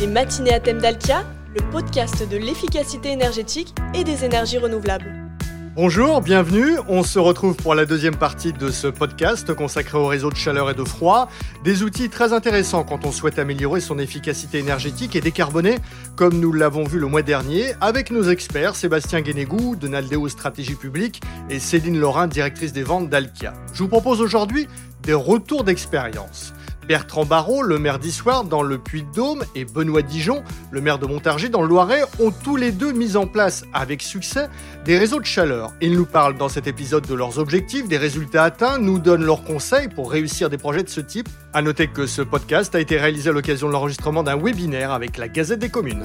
Les matinées à thème d'Alkia, le podcast de l'efficacité énergétique et des énergies renouvelables. Bonjour, bienvenue. On se retrouve pour la deuxième partie de ce podcast consacré au réseau de chaleur et de froid. Des outils très intéressants quand on souhaite améliorer son efficacité énergétique et décarboner, comme nous l'avons vu le mois dernier, avec nos experts Sébastien Guénégou de Naldeo Stratégie Publique et Céline Laurin, directrice des ventes d'Alkia. Je vous propose aujourd'hui des retours d'expérience. Bertrand Barrault, le maire d'Issoire dans le Puy-de-Dôme, et Benoît Dijon, le maire de Montargis dans le Loiret, ont tous les deux mis en place avec succès des réseaux de chaleur. Ils nous parlent dans cet épisode de leurs objectifs, des résultats atteints, nous donnent leurs conseils pour réussir des projets de ce type. À noter que ce podcast a été réalisé à l'occasion de l'enregistrement d'un webinaire avec la Gazette des communes.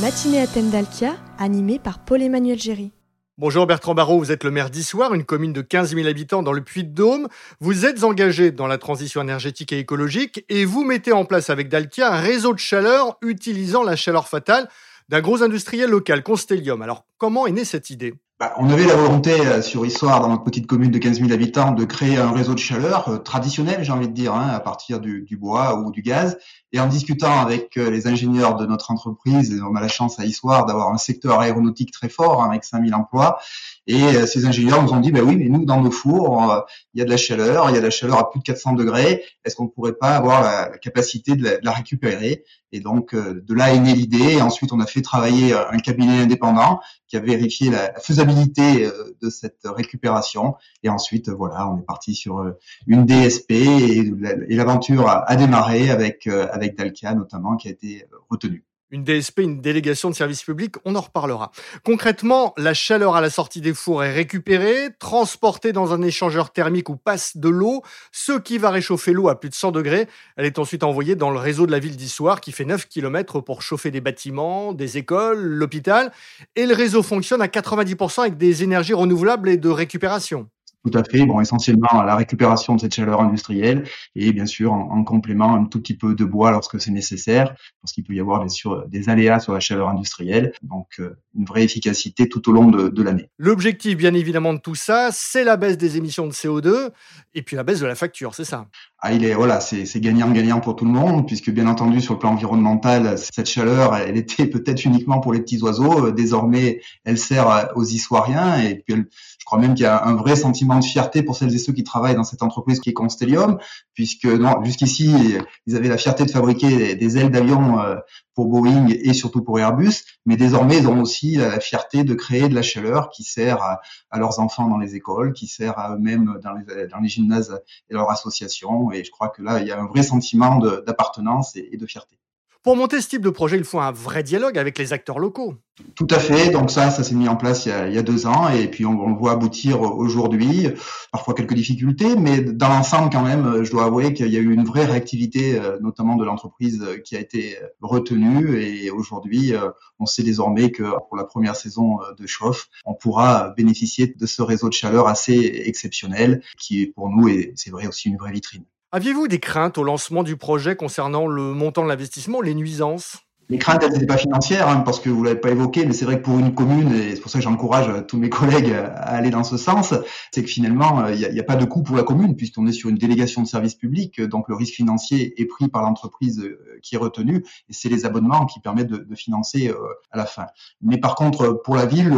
Matinée à thème d'Alkia, animé par Paul-Emmanuel Géry. Bonjour Bertrand Barrault, vous êtes le maire d'Issoire, une commune de 15 000 habitants dans le Puy-de-Dôme. Vous êtes engagé dans la transition énergétique et écologique et vous mettez en place avec Dalkia un réseau de chaleur utilisant la chaleur fatale d'un gros industriel local, Constellium. Alors comment est née cette idée? Bah, on avait la volonté euh, sur Histoire, dans notre petite commune de 15 000 habitants, de créer un réseau de chaleur euh, traditionnel, j'ai envie de dire, hein, à partir du, du, bois ou du gaz. Et en discutant avec euh, les ingénieurs de notre entreprise, on a la chance à Histoire d'avoir un secteur aéronautique très fort, hein, avec 5000 emplois. Et ces ingénieurs nous ont dit, bah oui, mais nous, dans nos fours, il y a de la chaleur, il y a de la chaleur à plus de 400 degrés. Est-ce qu'on ne pourrait pas avoir la, capacité de la, récupérer? Et donc, de là est née l'idée. Et ensuite, on a fait travailler un cabinet indépendant qui a vérifié la, faisabilité euh, de cette récupération. Et ensuite, voilà, on est parti sur euh, une DSP et, l'aventure a, démarré avec euh, avec Dalkia notamment qui a été retenue une DSP, une délégation de service public, on en reparlera. Concrètement, la chaleur à la sortie des fours est récupérée, transportée dans un échangeur thermique où passe de l'eau, ce qui va réchauffer l'eau à plus de 100 degrés. Elle est ensuite envoyée dans le réseau de la ville d'Issoire qui fait 9 km pour chauffer des bâtiments, des écoles, l'hôpital. Et le réseau fonctionne à 90% avec des énergies renouvelables et de récupération. Tout à fait. Bon, essentiellement la récupération de cette chaleur industrielle et bien sûr en, complément un tout petit peu de bois lorsque c'est nécessaire, parce qu'il peut y avoir bien sûr des aléas sur la chaleur industrielle. Donc euh, une vraie efficacité tout au long de, de l'année. L'objectif, bien évidemment, de tout ça, c'est la baisse des émissions de CO2 et puis la baisse de la facture, c'est ça? Ah, il est voilà, c'est gagnant-gagnant pour tout le monde, puisque bien entendu sur le plan environnemental, cette chaleur, elle était peut-être uniquement pour les petits oiseaux. Désormais, elle sert aux Issoiriens, et puis je crois même qu'il y a un vrai sentiment de fierté pour celles et ceux qui travaillent dans cette entreprise qui est Constellium, puisque jusqu'ici, ils avaient la fierté de fabriquer des ailes d'avion euh, pour Boeing et surtout pour Airbus, mais désormais ils ont aussi la fierté de créer de la chaleur qui sert à, leurs enfants dans les écoles, qui sert à eux-mêmes dans les, dans les gymnases et leurs associations. Et je crois que là, il y a un vrai sentiment d'appartenance et de fierté. Pour monter ce type de projet, il faut un vrai dialogue avec les acteurs locaux. Tout à fait. Donc ça, ça s'est mis en place il y a, deux ans et puis on, le voit aboutir aujourd'hui. Parfois quelques difficultés, mais dans l'ensemble quand même, je dois avouer qu'il y a eu une vraie réactivité, euh, notamment de l'entreprise euh, qui a été retenue et aujourd'hui, euh, on sait désormais que pour la première saison de chauffe, on pourra bénéficier de ce réseau de chaleur assez exceptionnel qui est pour nous et c'est vrai aussi une vraie vitrine. Aviez-vous des craintes au lancement du projet concernant le montant de l'investissement, les nuisances? Les craintes, elles n'étaient pas financières, hein, parce que vous l'avez pas évoqué, mais c'est vrai que pour une commune, et c'est pour ça que j'encourage tous mes collègues à aller dans ce sens, c'est que finalement, euh, il n'y a, pas de coût pour la commune, puisqu'on est sur une délégation de service public, donc le risque financier est pris par l'entreprise euh, qui est retenue, et c'est les abonnements qui permettent de, financer euh, à la fin. Mais par contre, pour la ville,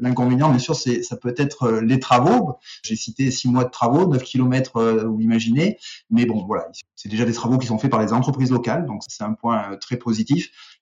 l'inconvénient, bien sûr, c'est ça peut être les travaux. J'ai cité six mois de travaux, 9 kilomètres, vous l'imaginez, mais bon, voilà, c'est déjà des travaux qui sont faits par les entreprises locales, donc c'est un point très positif.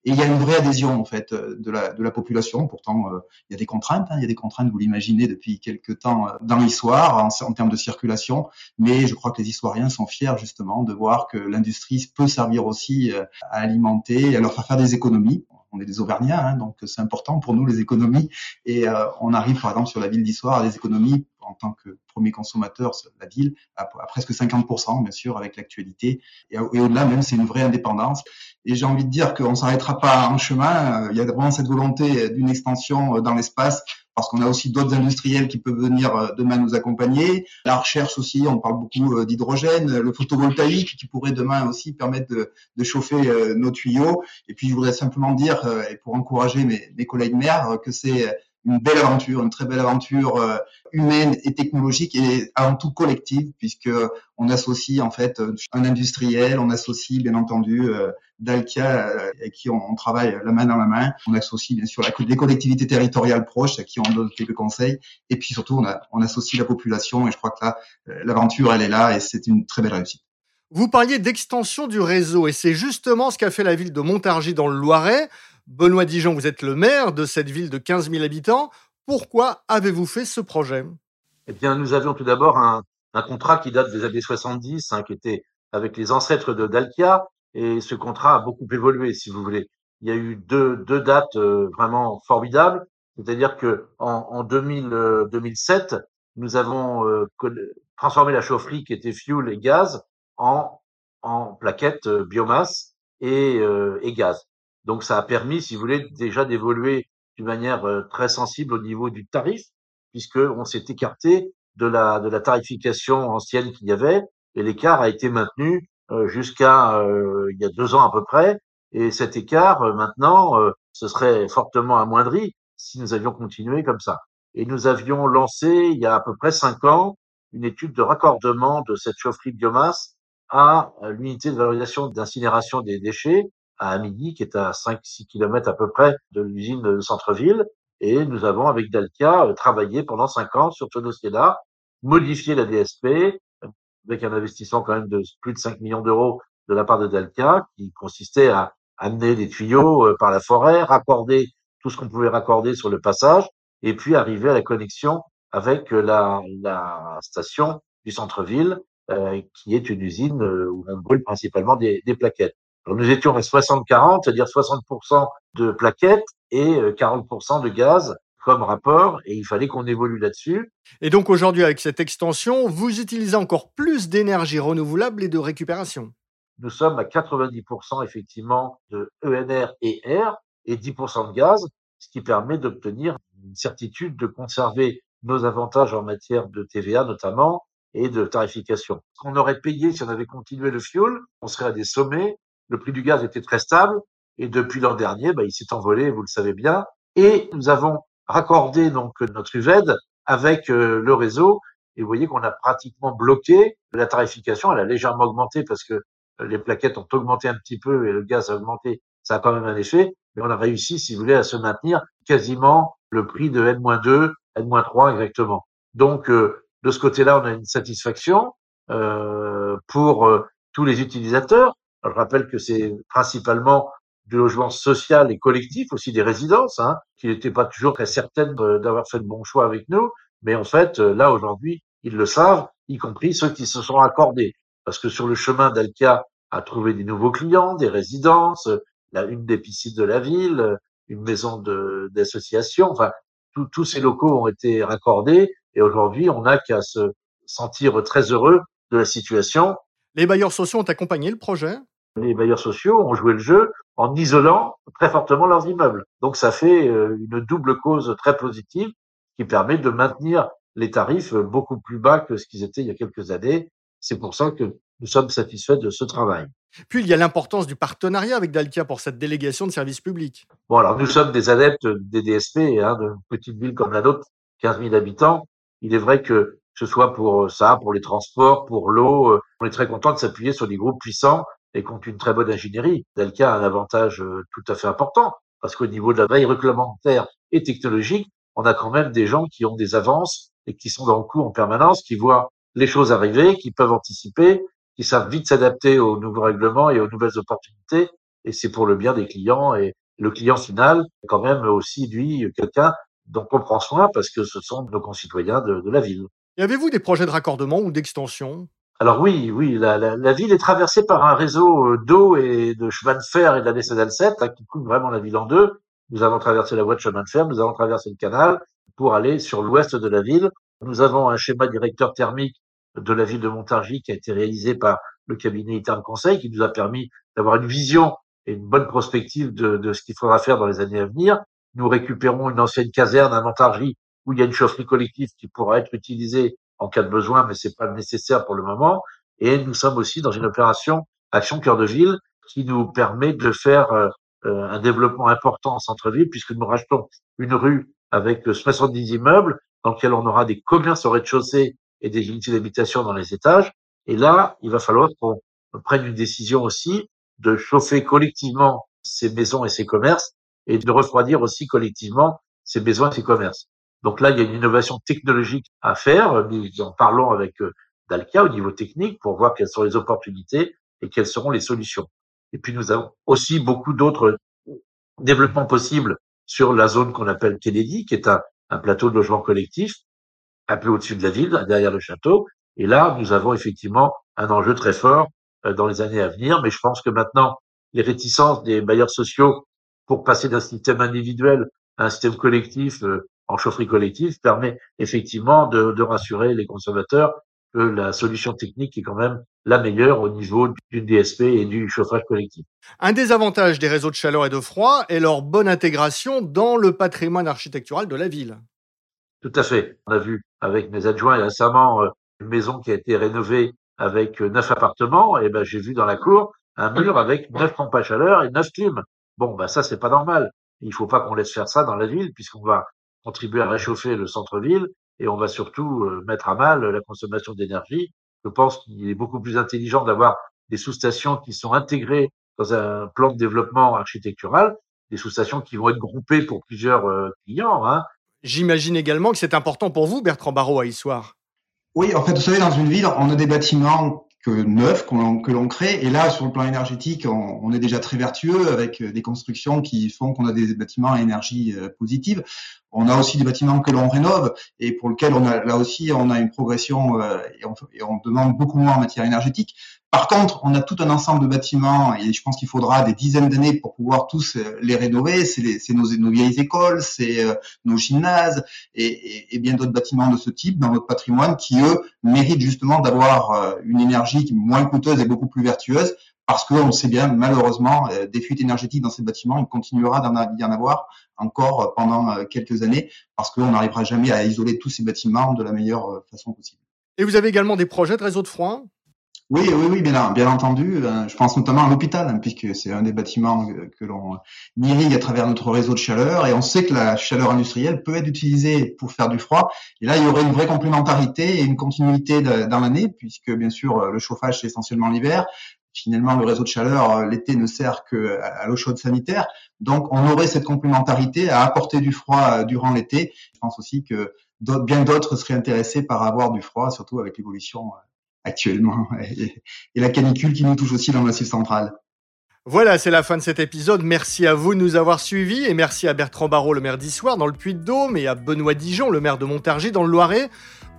Et il y a une vraie adhésion en fait euh, de la, population. Pourtant, euh, il y a des contraintes. Hein, il y a des contraintes, vous l'imaginez, depuis quelques temps euh, dans l'histoire en, en, termes de circulation. Mais je crois que les historiens sont fiers justement de voir que l'industrie peut servir aussi à alimenter, et à leur faire faire des économies on est des Auvergnats, hein, donc c'est important pour nous les économies. Et on arrive par exemple sur la ville d'Histoire à des économies en tant que premier consommateur, la ville, à, presque 50%, bien sûr, avec l'actualité. Et, au-delà, même, c'est une vraie indépendance. Et j'ai envie de dire qu'on ne s'arrêtera pas en chemin. Euh, il y a vraiment cette volonté d'une extension euh, dans l'espace parce qu'on a aussi d'autres industriels qui peuvent venir euh, demain nous accompagner. La recherche aussi, on parle beaucoup d'hydrogène, le photovoltaïque qui pourrait demain aussi permettre de, chauffer nos tuyaux. Et puis je voudrais simplement dire, et pour encourager mes, mes collègues maires, que c'est une belle aventure, une très belle aventure euh, humaine et technologique et avant tout collective puisque on associe en fait un industriel, on associe bien entendu euh, Dalkia avec qui on, travaille la main dans la main, on associe bien sûr les collectivités territoriales proches à qui on donne quelques conseils et puis surtout on associe la population et je crois que là l'aventure elle est là et c'est une très belle réussite. Vous parliez d'extension du réseau et c'est justement ce qu'a fait la ville de Montargis dans le Loiret. Benoît Dijon, vous êtes le maire de cette ville de 15 000 habitants. Pourquoi avez-vous fait ce projet? Eh bien, nous avions tout d'abord un, contrat qui date des années 70, hein, qui était avec les ancêtres de Dalkia, et ce contrat a beaucoup évolué, si vous voulez. Il y a eu deux, dates euh, vraiment formidables, c'est-à-dire que en, en 2000, 2007, euh, nous avons euh, transformé la chaufferie qui était fuel et gaz en, plaquettes biomasse et, et gaz. Donc ça a permis, si vous voulez, déjà d'évoluer d'une manière euh, très sensible au niveau du tarif, puisque on s'est écarté de la, de la tarification ancienne qu'il y avait, et l'écart a été maintenu jusqu'à il y a deux ans à peu près. Et cet écart, maintenant, ce serait fortement amoindri si nous avions continué comme ça. Et nous avions lancé, il y a à peu près cinq ans, une étude de raccordement de cette chaufferie biomasse à l'unité de valorisation d'incinération des déchets à Amidi, qui est à 5-6 km à peu près de l'usine de centre-ville. Et nous avons, avec Dalkia, euh, travaillé pendant cinq ans sur ce dossier-là, modifié la DSP, avec un investissement quand même de plus de 5 millions d'euros de la part de Dalkia, qui consistait à amener des tuyaux euh, par la forêt, raccorder tout ce qu'on pouvait raccorder sur le passage, et puis arriver à la connexion avec euh, la, la station du centre-ville euh, qui est une usine où on brûle principalement des, des plaquettes. Alors nous étions à 60-40, c'est-à-dire 60% de plaquettes et 40% euh, de gaz comme rapport, et il fallait qu'on évolue là-dessus. Et donc aujourd'hui, avec cette extension, vous utilisez encore plus d'énergie renouvelable et de récupération. Nous sommes à 90% effectivement de ENR et R et 10% de gaz, ce qui permet d'obtenir une certitude de conserver nos avantages en matière de TVA notamment, et de tarification. Ce qu'on aurait payé si on avait continué le fioul, on serait à des sommets. Le prix du gaz était très stable et depuis l'an dernier, bah, il s'est envolé, vous le savez bien. Et nous avons raccordé donc notre UVED avec euh, le réseau et vous voyez qu'on a pratiquement bloqué la tarification. Elle a légèrement augmenté parce que les plaquettes ont augmenté un petit peu et le gaz a augmenté. Ça a quand même un effet, mais on a réussi, si vous voulez, à se maintenir quasiment le prix de N-2, N-3 exactement. Donc, euh, de ce côté-là, on a une satisfaction euh, pour euh, tous les utilisateurs. Je rappelle que c'est principalement du logement social et collectif, aussi des résidences, hein, qui n'étaient pas toujours très certaines d'avoir fait de bons choix avec nous. Mais en fait, euh, là, aujourd'hui, ils le savent, y compris ceux qui se sont accordés. Parce que sur le chemin, Dalkia a trouvé des nouveaux clients, des résidences, la, une des piscines de la ville, une maison d'association. Enfin, tous ces locaux ont été raccordés et aujourd'hui, on n'a qu'à se sentir très heureux de la situation. Les bailleurs sociaux ont accompagné le projet Les bailleurs sociaux ont joué le jeu en isolant très fortement leurs immeubles. Donc ça fait euh, une double cause très positive qui permet de maintenir les tarifs beaucoup plus bas que ce qu'ils étaient il y a quelques années. C'est pour ça que nous sommes satisfaits de ce travail. Puis il y a l'importance du partenariat avec Dalkia pour cette délégation de services publics. Bon, alors nous sommes des adeptes des DSP, hein, de petites villes comme la nôtre, 15 000 habitants. Il est vrai que ce soit pour euh, ça, pour les transports, pour l'eau, euh, on est très content de s'appuyer sur des groupes puissants et qui une très bonne ingénierie. Dalka a un avantage euh, tout à fait important parce qu'au niveau de la veille réglementaire et technologique, on a quand même des gens qui ont des avances et qui sont dans le coup en permanence, qui voient les choses arriver, qui peuvent anticiper, qui savent vite s'adapter aux nouveaux règlements et aux nouvelles opportunités. Et c'est pour le bien des clients et le client final, quand même aussi, lui, quelqu'un donc on prend soin parce que ce sont nos concitoyens de, de la ville. Y avez-vous des projets de raccordement ou d'extension? Alors oui, oui, la, ville est traversée par un réseau euh, d'eau et de chemin de fer et de la nationale 7 hein, qui coupe vraiment la ville en deux. Nous avons traversé la voie de chemin de fer, nous avons traversé le canal pour aller sur l'ouest de la ville. Nous avons un schéma directeur thermique de la ville de Montargis qui a été réalisé par le cabinet Interne Conseil qui nous a permis d'avoir une vision et une bonne prospective de, de ce qu'il faudra faire dans les années à venir. Nous récupérons une ancienne caserne à Montargis où il y a une chaufferie collective qui pourra être utilisée en cas de besoin, mais c'est pas nécessaire pour le moment. Et nous sommes aussi dans une opération Action Cœur de Ville qui nous permet de faire euh, euh, un développement important en centre-ville puisque nous rachetons une rue avec 70 immeubles dans lesquels on aura des commerces au rez-de-chaussée et des unités d'habitation dans les étages. Et là, il va falloir qu'on prenne une décision aussi de chauffer collectivement ces maisons et ces commerces et de refroidir aussi collectivement ces maisons et ces commerces. Donc là, il y a une innovation technologique à faire. Nous en parlons avec euh, Dalkia au niveau technique pour voir quelles sont les opportunités et quelles seront les solutions. Et puis nous avons aussi beaucoup d'autres développements possibles sur la zone qu'on appelle Kennedy, qui est un, plateau de logement collectif un peu au-dessus de la ville, derrière le château. Et là, nous avons effectivement un enjeu très fort euh, dans les années à venir. Mais je pense que maintenant, les réticences des bailleurs sociaux pour passer d'un système individuel à un système collectif euh, en chaufferie collective permet effectivement de, de, rassurer les consommateurs que la solution technique est quand même la meilleure au niveau du DSP et du chauffage collectif. Un des avantages des réseaux de chaleur et de froid est leur bonne intégration dans le patrimoine architectural de la ville. Tout à fait. On a vu avec mes adjoints récemment euh, une maison qui a été rénovée avec euh, neuf appartements. Et ben j'ai vu dans la cour un mur avec neuf pompes à chaleur et neuf clims. Bon, ben ça c'est pas normal. Il faut pas qu'on laisse faire ça dans la ville puisqu'on va contribuer à réchauffer le centre-ville et on va surtout euh, mettre à mal la consommation d'énergie. Je pense qu'il est beaucoup plus intelligent d'avoir des sous-stations qui sont intégrées dans un plan de développement architectural, des sous-stations qui vont être groupées pour plusieurs clients. Hein, J'imagine également que c'est important pour vous, Bertrand Barrault, à Issoire. Oui, en fait, vous savez, dans une ville, on a des bâtiments neufs que l'on crée. Et là, sur le plan énergétique, on, est déjà très vertueux avec des constructions qui font qu'on a des bâtiments à énergie euh, positive. On a aussi des bâtiments que l'on rénove et pour lesquels on a là aussi on a une progression euh, et, on, demande beaucoup moins en matière énergétique. Par contre, on a tout un ensemble de bâtiments et je pense qu'il faudra des dizaines d'années pour pouvoir tous euh, les rénover. C'est nos, nos, vieilles écoles, c'est euh, nos gymnases et, bien d'autres bâtiments de ce type dans notre patrimoine qui, eux, méritent justement d'avoir euh, une énergie moins coûteuse et beaucoup plus vertueuse parce qu'on sait bien, malheureusement, des fuites énergétiques dans ces bâtiments, il continuera d'y en avoir encore pendant quelques années parce qu'on n'arrivera jamais à isoler tous ces bâtiments de la meilleure façon possible. Et vous avez également des projets de réseau de froid oui, oui, oui, bien, entendu. Euh, je pense notamment à l'hôpital, hein, puisque c'est un des bâtiments que l'on irrigue à travers notre réseau de chaleur, et on sait que la chaleur industrielle peut être utilisée pour faire du froid. Et là, il y aurait une vraie complémentarité et une continuité dans l'année, puisque bien sûr, le chauffage c'est essentiellement l'hiver. Finalement, le réseau de chaleur euh, l'été ne sert que à l'eau chaude sanitaire. Donc, on aurait cette complémentarité à apporter du froid euh, durant l'été. Je pense aussi que bien d'autres seraient intéressés par avoir du froid, surtout avec l'évolution actuellement et, la canicule qui nous touche aussi dans le Massif central. Voilà, c'est la fin de cet épisode. Merci à vous de nous avoir suivis et merci à Bertrand Barrault, le maire d'Issoire dans le Puy-de-Dôme et à Benoît Dijon, le maire de Montargis dans le Loiret.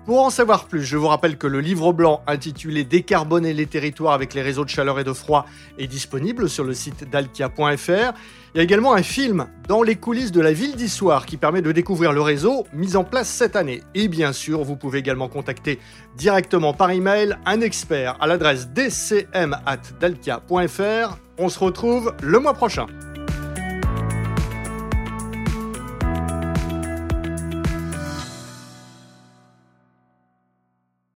Pour en savoir plus, je vous rappelle que le livre blanc intitulé Décarboner les territoires avec les réseaux de chaleur et de froid est disponible sur le site dalkia.fr. Il y a également un film dans les coulisses de la ville d'Issoire qui permet de découvrir le réseau mis en place cette année. Et bien sûr, vous pouvez également contacter directement par email un expert à l'adresse dcm@dalkia.fr. On se retrouve le mois prochain.